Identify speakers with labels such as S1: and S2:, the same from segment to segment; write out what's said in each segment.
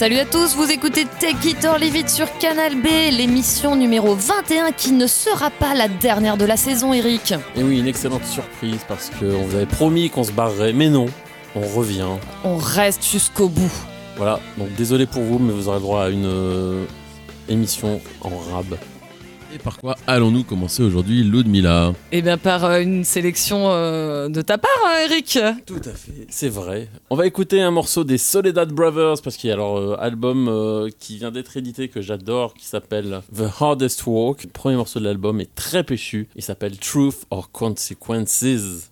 S1: Salut à tous, vous écoutez Take It or Leave It sur Canal B, l'émission numéro 21 qui ne sera pas la dernière de la saison, Eric.
S2: Et oui, une excellente surprise parce qu'on vous avait promis qu'on se barrerait, mais non, on revient.
S1: On reste jusqu'au bout.
S2: Voilà, donc désolé pour vous, mais vous aurez droit à une euh, émission en rab.
S3: Et par quoi allons-nous commencer aujourd'hui, Ludmilla
S1: Eh bien, par euh, une sélection euh, de ta part, hein, Eric.
S2: Tout à fait, c'est vrai. On va écouter un morceau des Soledad Brothers parce qu'il y a leur euh, album euh, qui vient d'être édité que j'adore qui s'appelle The Hardest Walk. Le premier morceau de l'album est très péchu. Il s'appelle Truth or Consequences.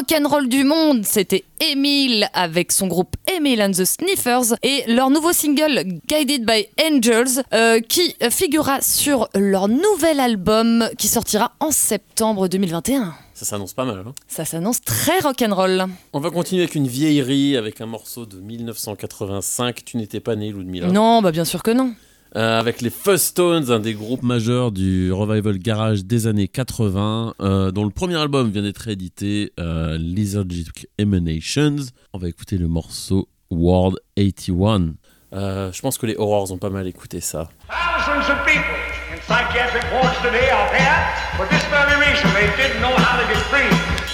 S1: Rock'n'roll du monde, c'était Emile avec son groupe Emile and the Sniffers et leur nouveau single Guided by Angels euh, qui figurera sur leur nouvel album qui sortira en septembre 2021.
S2: Ça s'annonce pas mal. Hein
S1: Ça s'annonce très rock'n'roll.
S2: On va continuer avec une vieillerie, avec un morceau de 1985. Tu n'étais pas né, Ludmilla
S1: Non, bah bien sûr que non.
S2: Euh, avec les Fuzz Stones, un des groupes
S3: majeurs du revival garage des années 80, euh, dont le premier album vient d'être édité, euh, Emanations. On va écouter le morceau World 81.
S2: Euh, je pense que les Horrors ont pas mal écouté ça.
S4: Thousands of people in psychiatric wards today are this very reason. They didn't know how to get free.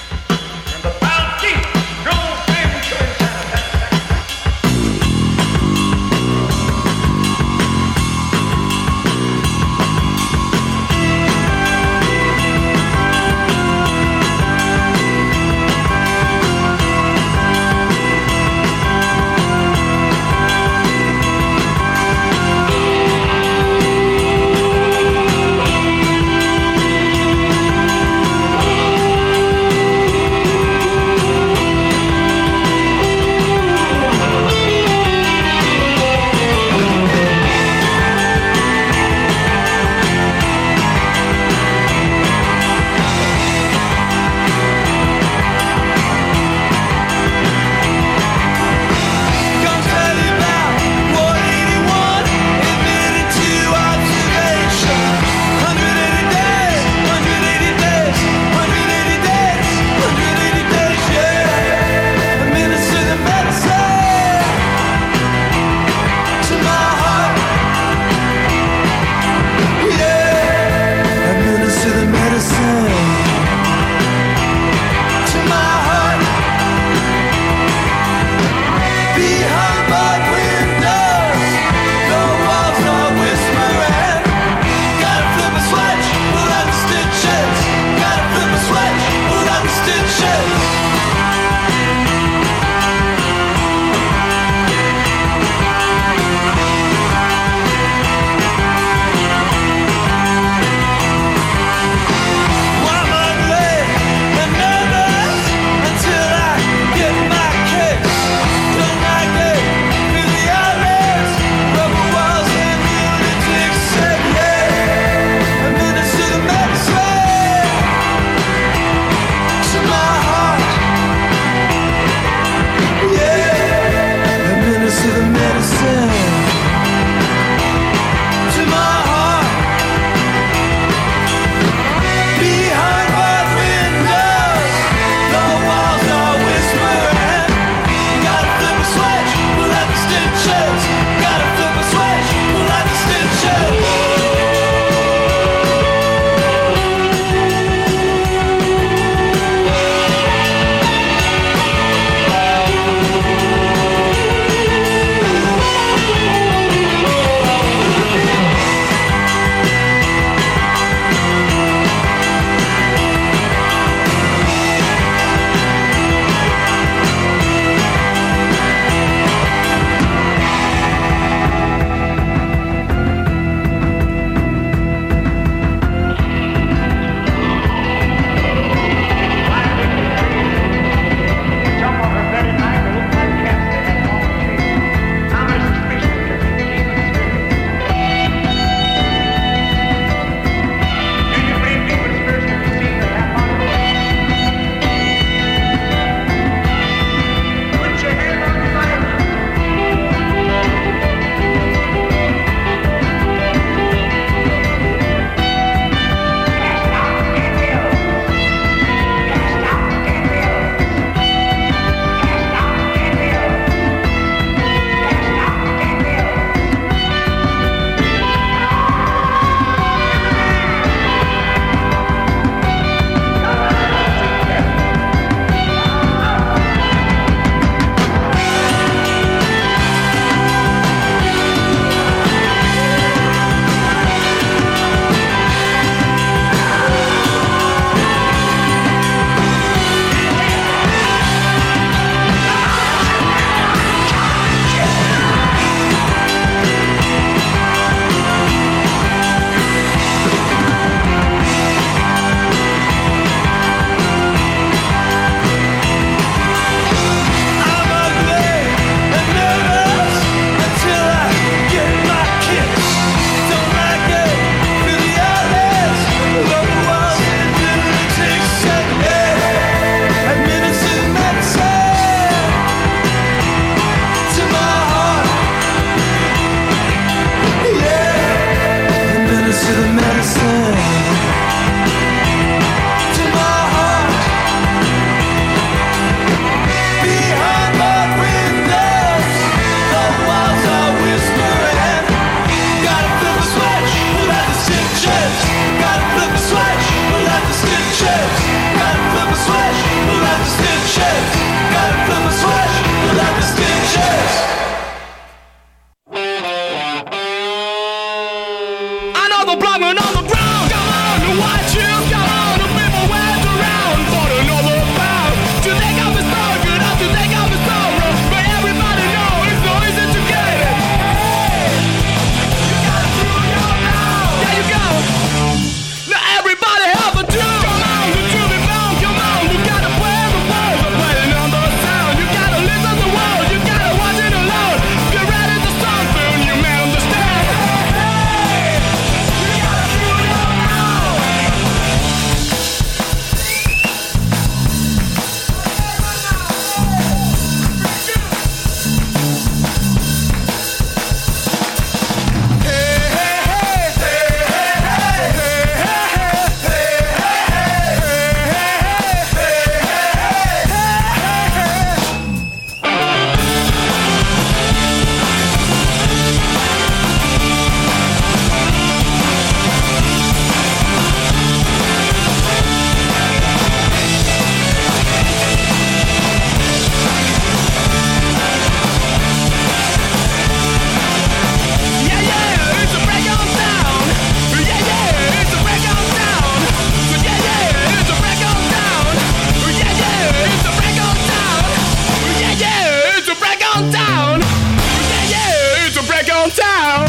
S5: On down. Yeah, yeah, it's a break on down.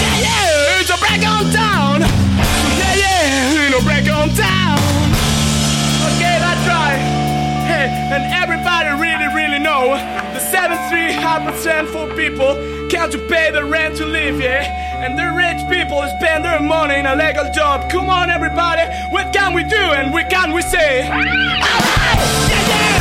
S5: Yeah, yeah, it's a break on down. Yeah, yeah, it's a break on down. Okay, that's right. Hey, and everybody really, really know the 73% for people can't pay the rent to live, yeah? And the rich people spend their money in a legal job. Come on, everybody, what can we do and what can we say? Alright! Yeah, yeah,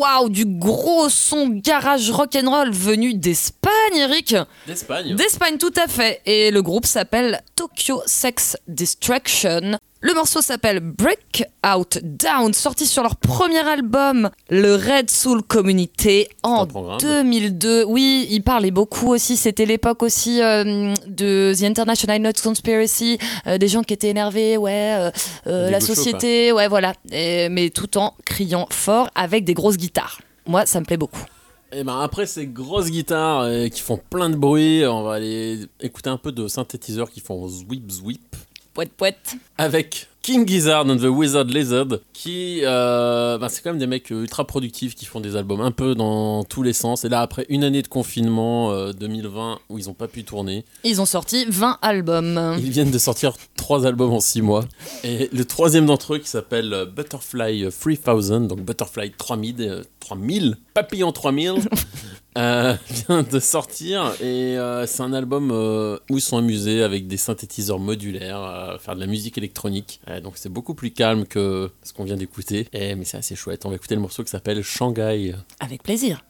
S1: Waouh, du gros son garage rock'n'roll venu d'Espagne, Eric.
S2: D'Espagne.
S1: D'Espagne, tout à fait. Et le groupe s'appelle Tokyo Sex Distraction. Le morceau s'appelle Break Out Down, sorti sur leur premier album, le Red Soul Community, en
S2: un programme.
S1: 2002. Oui, il parlait beaucoup aussi. C'était l'époque aussi euh, de The International Note Conspiracy, euh, des gens qui étaient énervés, ouais, euh, la société, ouais, voilà. Et- mais tout en criant fort avec des grosses guitares. Moi, ça me plaît beaucoup.
S2: Et ben après ces grosses guitares qui font plein de bruit, on va aller écouter un peu de synthétiseurs qui font zwip zwip
S1: Poète, poète.
S2: avec King Gizzard and the Wizard Lizard qui euh, ben, c'est quand même des mecs euh, ultra productifs qui font des albums un peu dans tous les sens et là après une année de confinement euh, 2020 où ils ont pas pu tourner
S1: Ils ont sorti 20 albums.
S2: ils viennent de sortir trois albums en six mois et le troisième d'entre eux qui s'appelle euh, Butterfly 3000 donc Butterfly 3000 euh, 3000 Papillon 3000 euh, vient de sortir et euh, c'est un album euh, où ils sont amusés avec des synthétiseurs modulaires, à faire de la musique électronique. Euh, donc c'est beaucoup plus calme que ce qu'on vient d'écouter. Et mais c'est chouette. On va écouter le morceau qui s'appelle Shanghai.
S1: Avec plaisir.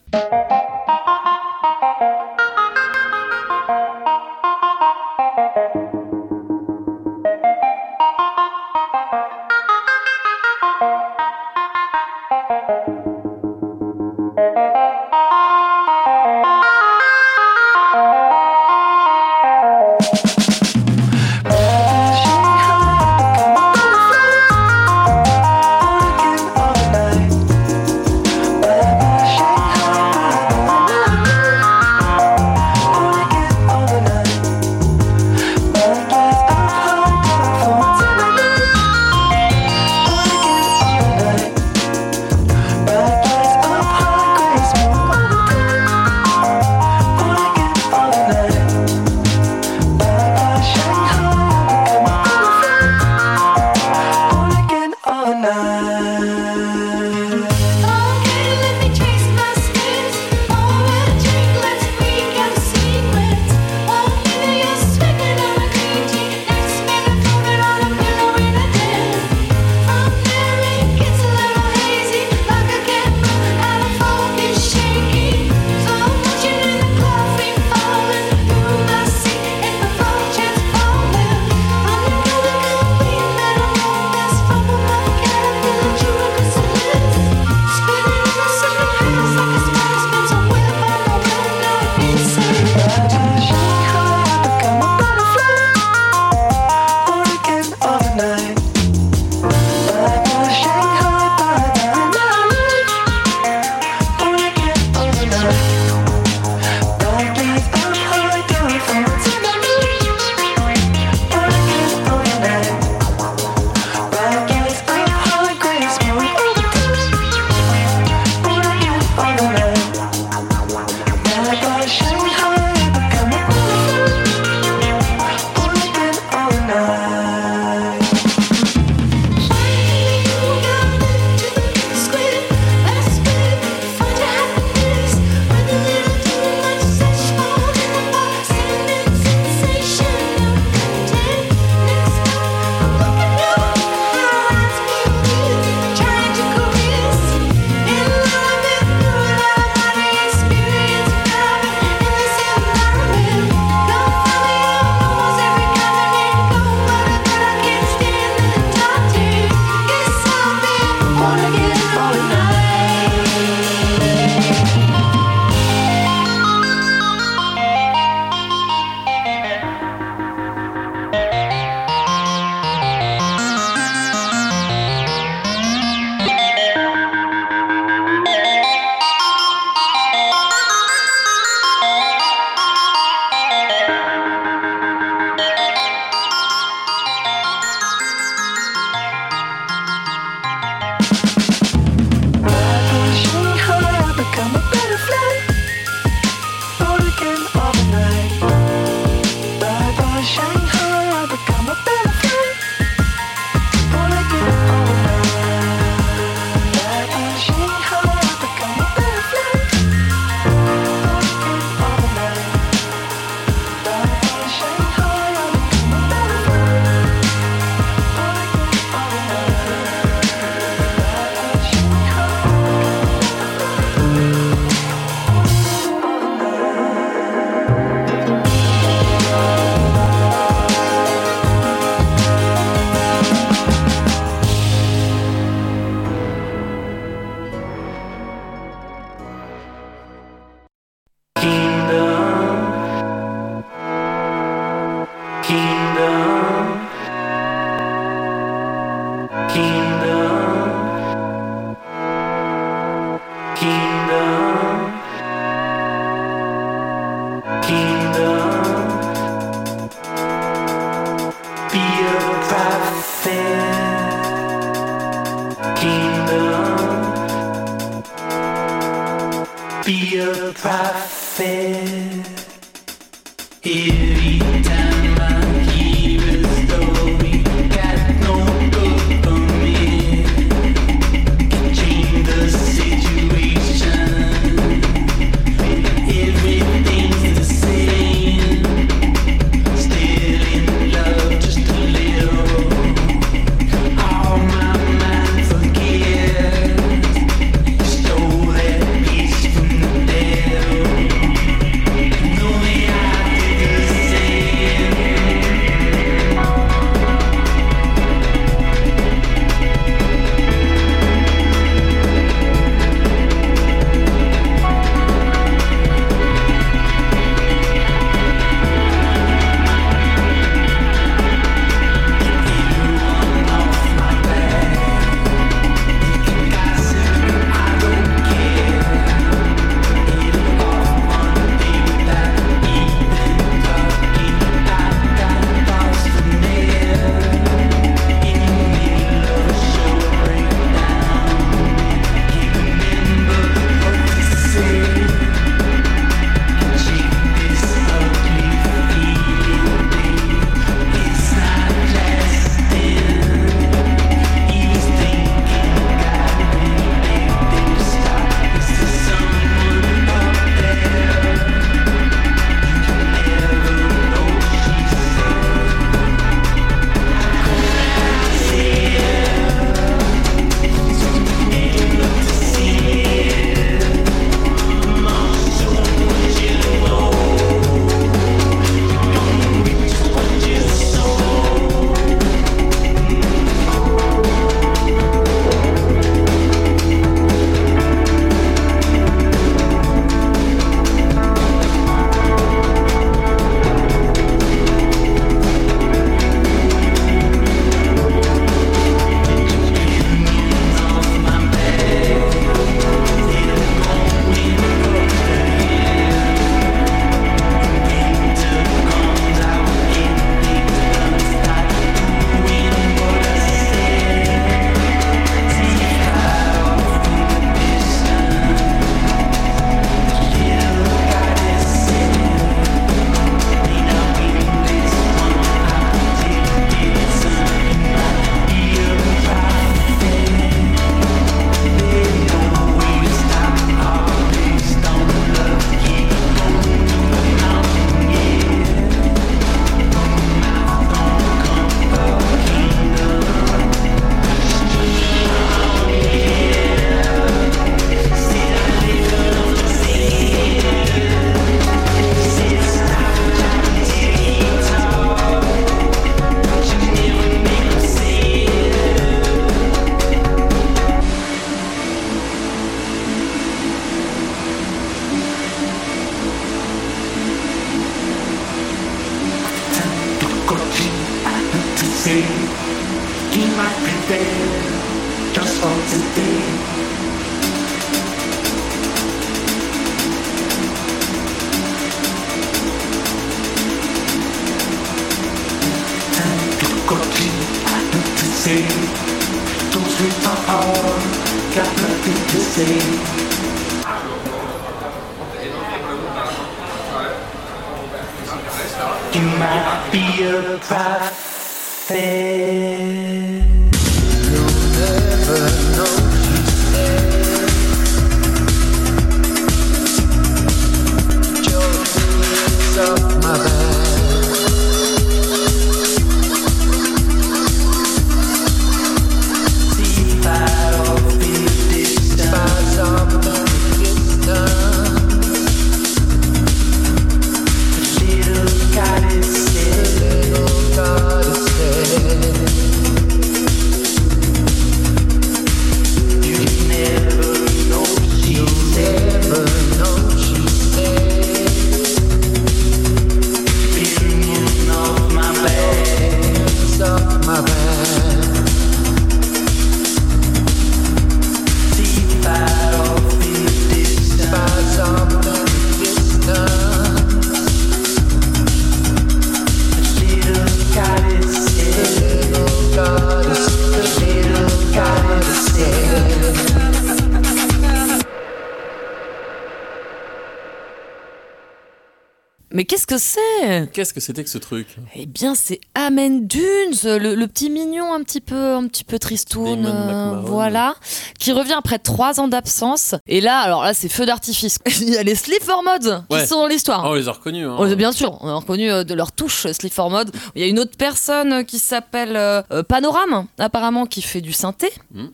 S1: Que c'est
S2: Qu'est-ce que c'était que ce truc
S1: Eh bien, c'est Amen Dunes, le, le petit mignon un petit peu, un petit peu tristoun, euh, voilà, qui revient après trois ans d'absence. Et là, alors là, c'est feu d'artifice. Il y a les Sleep for Mods
S2: Ouais.
S1: qui sont dans l'histoire.
S2: Ah, on les a reconnus. Hein.
S1: Oh, bien sûr, on a reconnu euh, de leur touche Sleep for Mod. Il y a une autre personne euh, qui s'appelle euh, euh, Panorama, apparemment, qui fait du synthé.
S2: Hmm.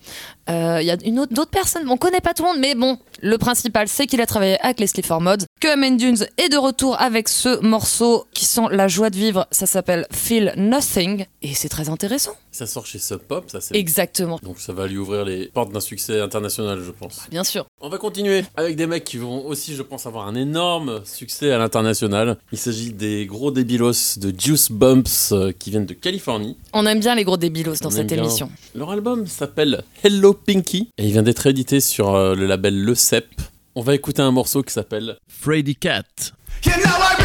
S1: Il y a une autre, d'autres personnes, on connaît pas tout le monde, mais bon, le principal, c'est qu'il a travaillé avec les Sleep for Mod. Que Amen Dunes est de retour avec ce morceau qui sent la joie de vivre. Ça s'appelle Feel Nothing, et c'est très intéressant.
S2: Ça sort chez Sub Pop, ça c'est.
S1: Exactement,
S2: Donc ça va lui ouvrir les portes d'un succès international, je pense.
S1: bien sûr.
S2: On va continuer avec des mecs qui vont aussi, je pense, avoir un énorme succès à l'international. Il s'agit des gros débilos de Juice Bumps euh, qui viennent de Californie.
S1: On aime bien les gros débilos dans
S2: On
S1: cette
S2: aime bien.
S1: émission.
S2: Leur album s'appelle Hello Pinky et il vient d'être édité sur euh, le label Le Cep. On va écouter un morceau qui s'appelle
S6: Freddy Cat.
S7: You know I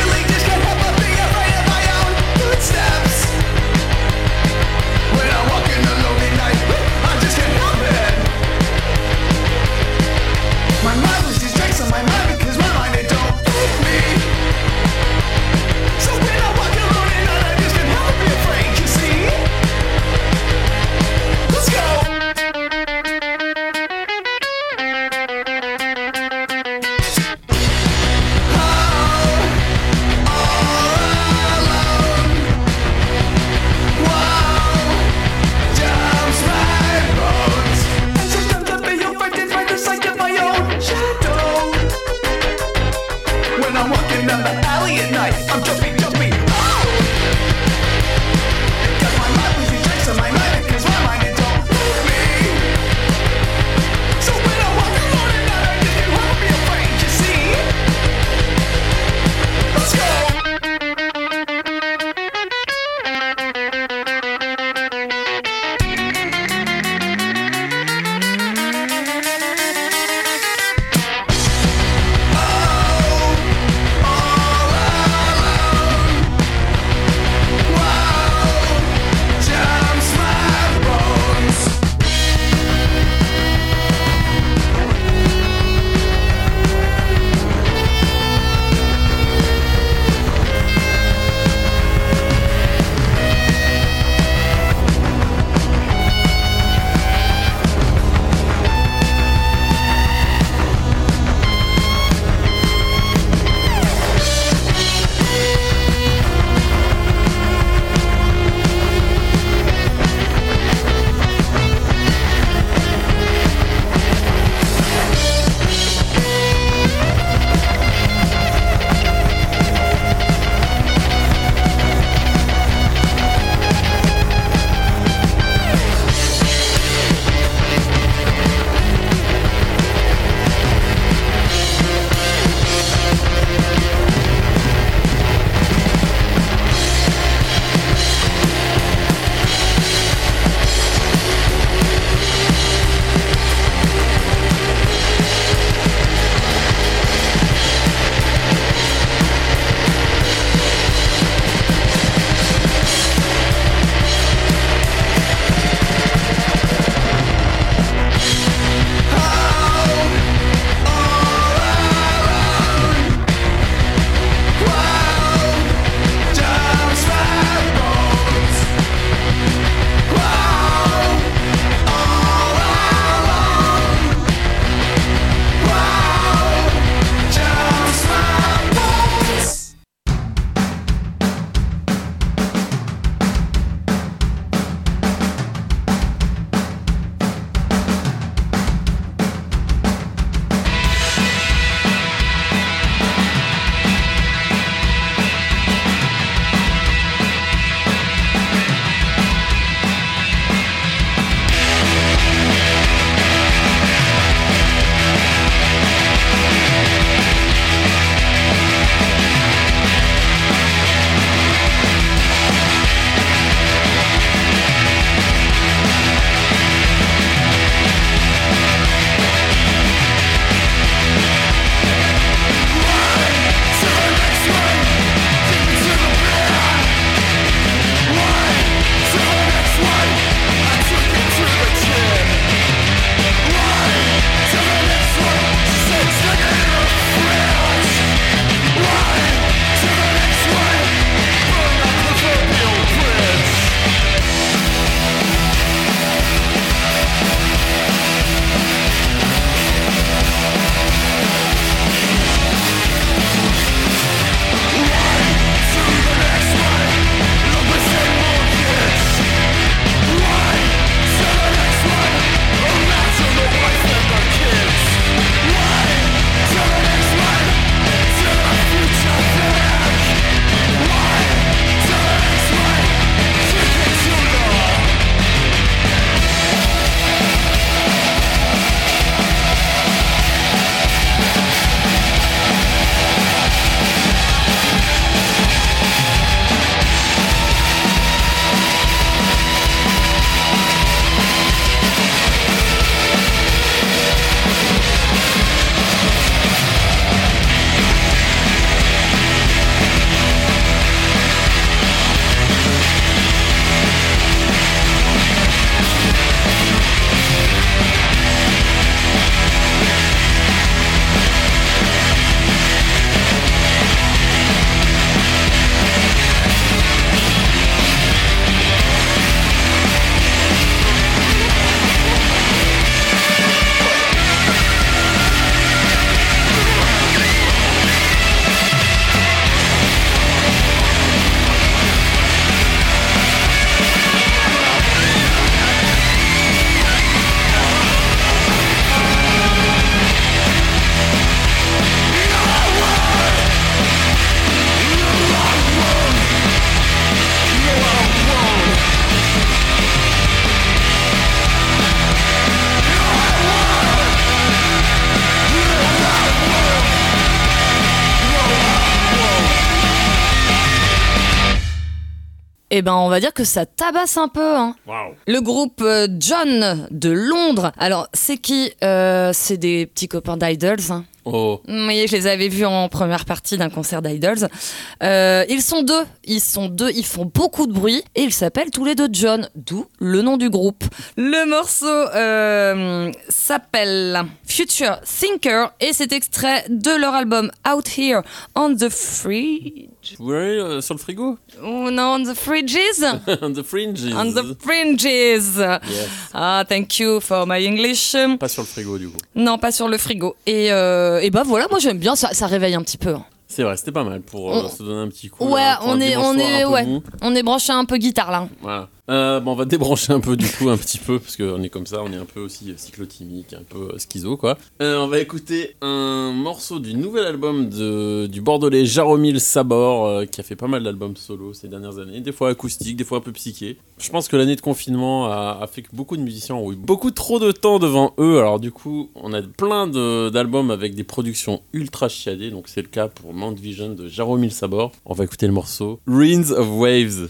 S1: Et ben on va dire que ça tabasse un peu. Hein. Le groupe euh, John de Londres. Alors c'est qui? Euh, C'est des petits copains d'Idols. hein.
S2: Oh.
S1: Vous voyez, je les avais vus en première partie d'un concert d'Idols. Euh, ils sont deux. Ils sont deux. Ils font beaucoup de bruit et ils s'appellent tous les deux John, d'où le nom du groupe. Le morceau euh, s'appelle Future Thinker et c'est extrait de leur album Out Here on the Fridge.
S2: Voyez euh, sur le frigo
S1: Oh non, on the fridges.
S2: On the fringes.
S1: On the fringes.
S2: Yes.
S1: Ah, thank you for my English.
S2: Pas sur le frigo du coup.
S1: Non, pas sur le frigo. Et, euh, et bah voilà, moi j'aime bien, ça, ça réveille un petit peu.
S2: C'est vrai, c'était pas mal pour euh,
S1: On-
S2: se donner un petit coup.
S1: Ouais,
S2: là, un
S1: on est, on est, ouais, on est branché un peu guitare là.
S2: Voilà. Euh, bon, on va débrancher un peu du coup, un petit peu, parce qu'on est comme ça, on est un peu aussi cyclotimique, un peu euh, schizo quoi. Euh, on va écouter un morceau du nouvel album de, du bordelais Jaromil Sabor, qui a fait pas mal d'albums solo ces dernières années, des fois acoustiques, des fois un peu psyché. Je pense que l'année de confinement a, fait que beaucoup de musiciens ont eu beaucoup trop de temps devant eux, alors du coup, on a plein d'albums avec des productions ultra chiadées, donc c'est le cas pour Mount Vision de Jaromil Sabor. On va écouter le morceau Reigns of Waves.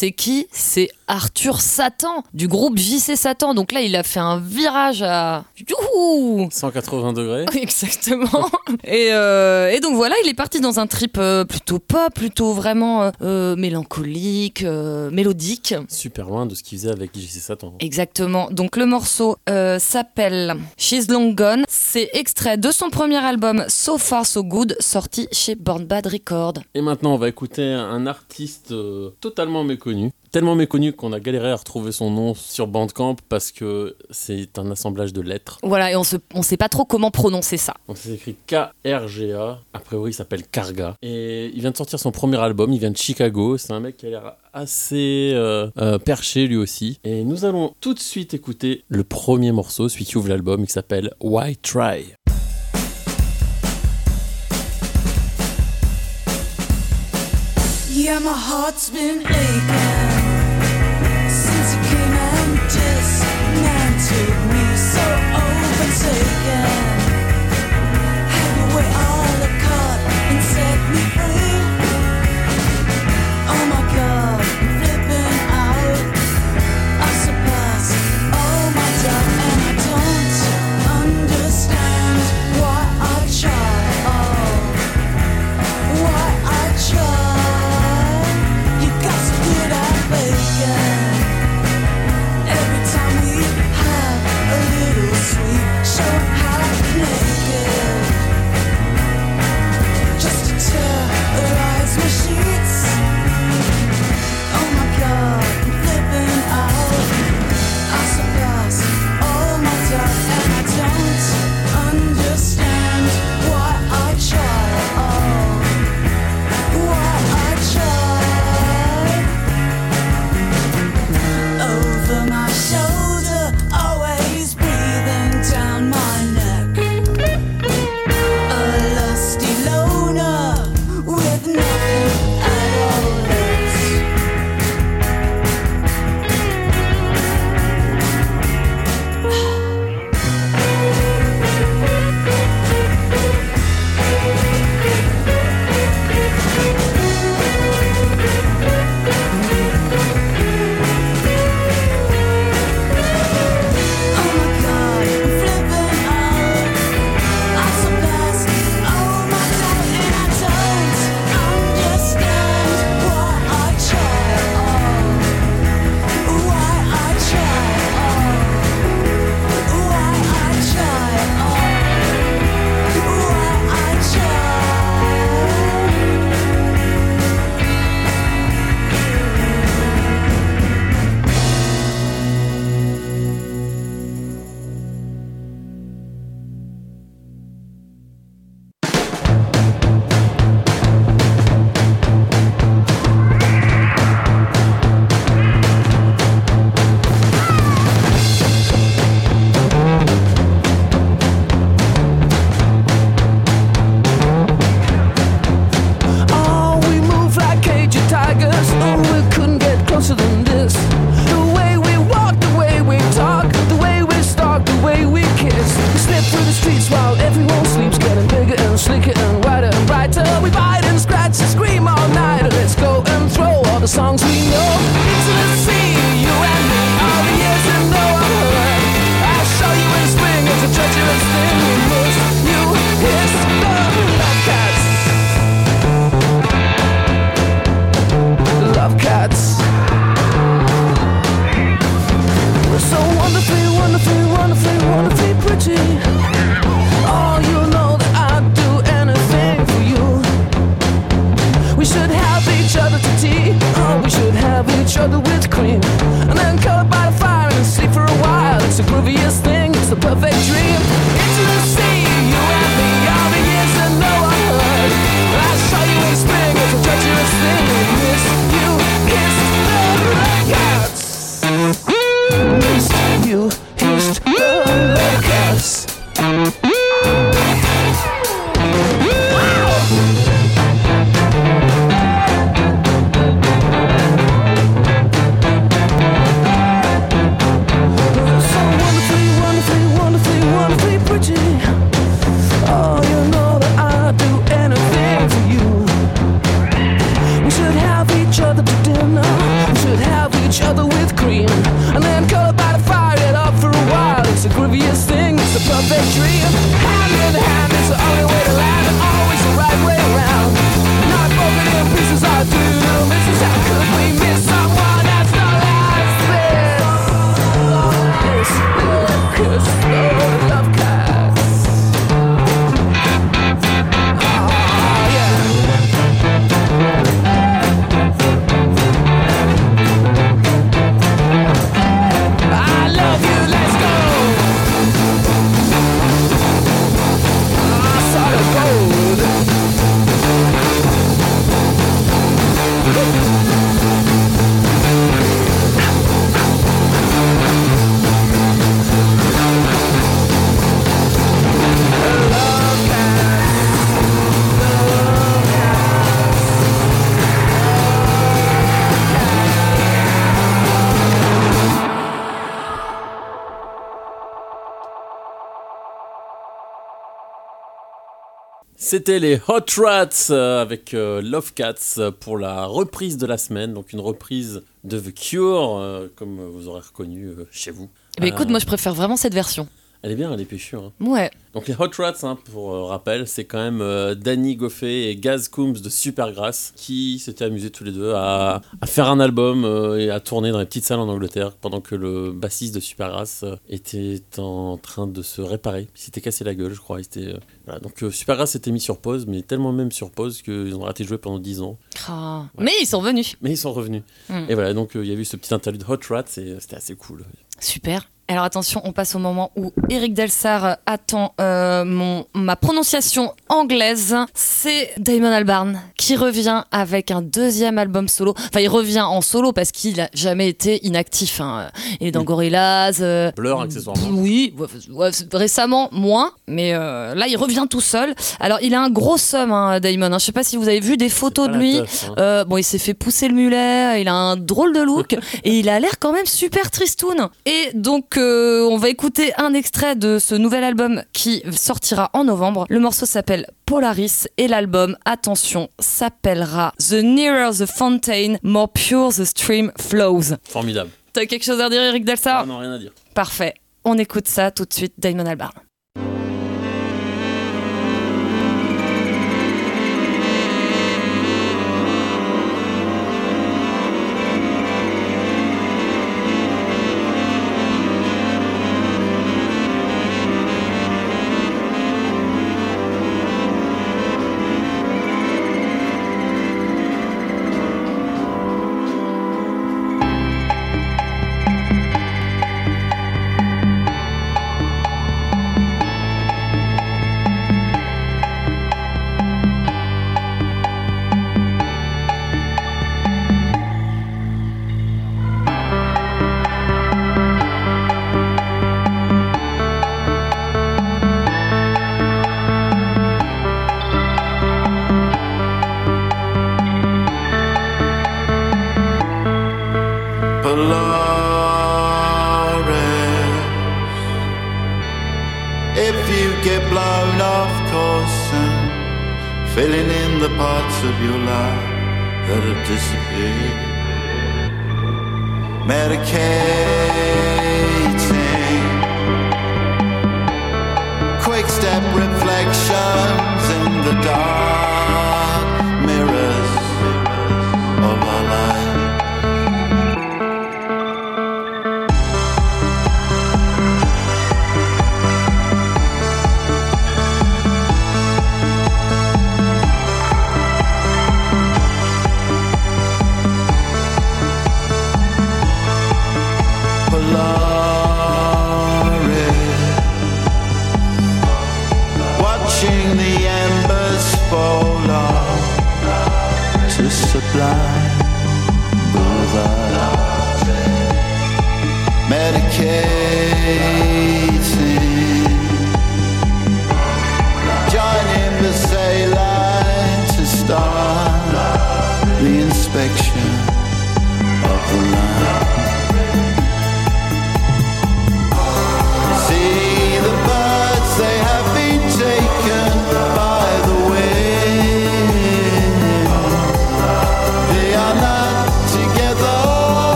S1: C'est qui? C'est Arthur Satan du groupe JC Satan. Donc là, il a fait un virage à. Youhou
S2: 180 degrés.
S1: Exactement. et, euh, et donc voilà, il est parti dans un trip euh, plutôt pop, plutôt vraiment euh, mélancolique, euh, mélodique.
S2: Super loin de ce qu'il faisait avec JC Satan.
S1: Exactement. Donc le morceau s'appelle She's Long Gone. C'est extrait de son premier album So Far So Good, sorti chez Born Bad Record.
S2: Et maintenant, on va écouter un artiste totalement méconnu. Tellement méconnu qu'on a galéré à retrouver son nom sur Bandcamp parce que c'est un assemblage de lettres.
S1: Voilà, et on se, on sait pas trop comment prononcer ça.
S2: Donc c'est écrit K-R-G-A. A priori, il s'appelle Karga. Et il vient de sortir son premier album. Il vient de Chicago. C'est un mec qui a l'air assez euh, euh, perché lui aussi. Et nous allons tout de suite écouter le premier morceau, celui qui ouvre l'album, qui s'appelle Why Try.
S8: Yeah, my heart's been aching
S5: forsaken. Have you weighed all the card and set me free.
S2: C'était les Hot Rats euh, avec euh, Love Cats euh, pour la reprise de la semaine, donc une reprise de The Cure, comme vous aurez reconnu chez vous.
S1: Ben, écoute, moi je préfère vraiment cette version.
S2: Elle est bien, elle est péchue. Hein.
S1: Ouais.
S2: Donc les Hot Rats, hein, pour euh, rappel, c'est quand même euh, Danny Goffey et Gaz Coombs de Supergrass qui s'étaient amusés tous les deux à, à faire un album euh, et à tourner dans les petites salles en Angleterre pendant que le bassiste de Supergrass était en train de se réparer. Il s'était cassé la gueule, je crois. Voilà. Donc Supergrass s'était mis sur pause, mais tellement même sur pause qu'ils ont raté de jouer pendant 10 ans.
S1: Ah. Mais ils sont venus.
S2: Mais ils sont revenus.
S1: Mm.
S2: Et voilà, donc il y a eu ce petit interlude Hot Rats et c'était assez cool.
S1: Super. Alors attention, on passe au moment où Eric Delsar attend euh, mon, ma prononciation anglaise. C'est Damon Albarn qui revient avec un deuxième album solo. Enfin, il revient en solo parce qu'il a jamais été inactif. hein. Il est dans. Gorillaz. euh,
S2: Blur, accessoirement.
S1: Oui, récemment moins, mais euh, là il revient tout seul. Alors il a un gros somme, hein, Damon. hein. Je sais pas si vous avez vu des photos de
S2: la
S1: lui.
S2: teuf, hein.
S1: Euh, bon, il s'est fait pousser le mulet, il a un drôle de look et il a l'air quand même super tristoun. Et donc, euh, on va écouter un extrait de ce nouvel album qui sortira en novembre. Le morceau s'appelle Polaris et l'album, attention, s'appellera The Nearer the Fountain, More Pure the Stream Flows.
S2: Formidable.
S1: T'as quelque chose à dire, Eric
S2: Ah
S1: Delsar
S2: non, rien à dire.
S1: Parfait. On écoute ça tout de suite, Damon Albarn.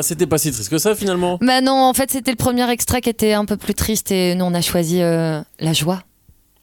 S2: Ah, c'était pas si triste que ça finalement.
S1: Bah non, en fait, c'était le premier extrait qui était un peu plus triste et nous, on a choisi euh, la joie.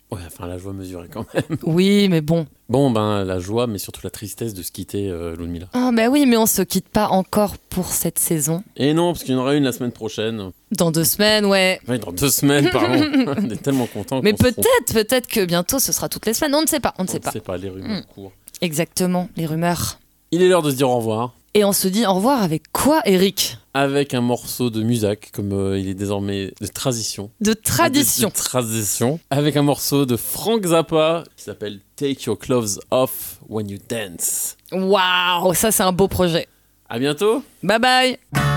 S2: Ouais, enfin la joie mesurée quand même.
S1: Oui, mais bon.
S2: Bon, ben la joie, mais surtout la tristesse de se quitter euh, Ludmilla.
S1: Ah bah oui, mais on se quitte pas encore pour cette saison.
S2: Et non, parce qu'il y en aura une la semaine prochaine.
S1: Dans deux semaines, ouais.
S2: Ouais, dans deux semaines, pardon. on est tellement contents.
S1: Mais peut-être, peut-être que bientôt ce sera toutes les semaines. On ne sait pas, on ne
S2: On
S1: sait
S2: ne
S1: pas.
S2: sait pas, les rumeurs
S1: Mm.
S2: courent.
S1: Exactement, les rumeurs.
S2: Il est l'heure de se dire au revoir.
S1: Et on se dit au revoir avec quoi, Eric?
S2: Avec un morceau de musique, comme euh, il est désormais de tradition.
S1: De tradition.
S2: De, de tradition. Avec un morceau de Frank Zappa qui s'appelle Take Your Clothes Off When You Dance.
S1: Waouh, ça c'est un beau projet.
S2: À bientôt!
S1: Bye bye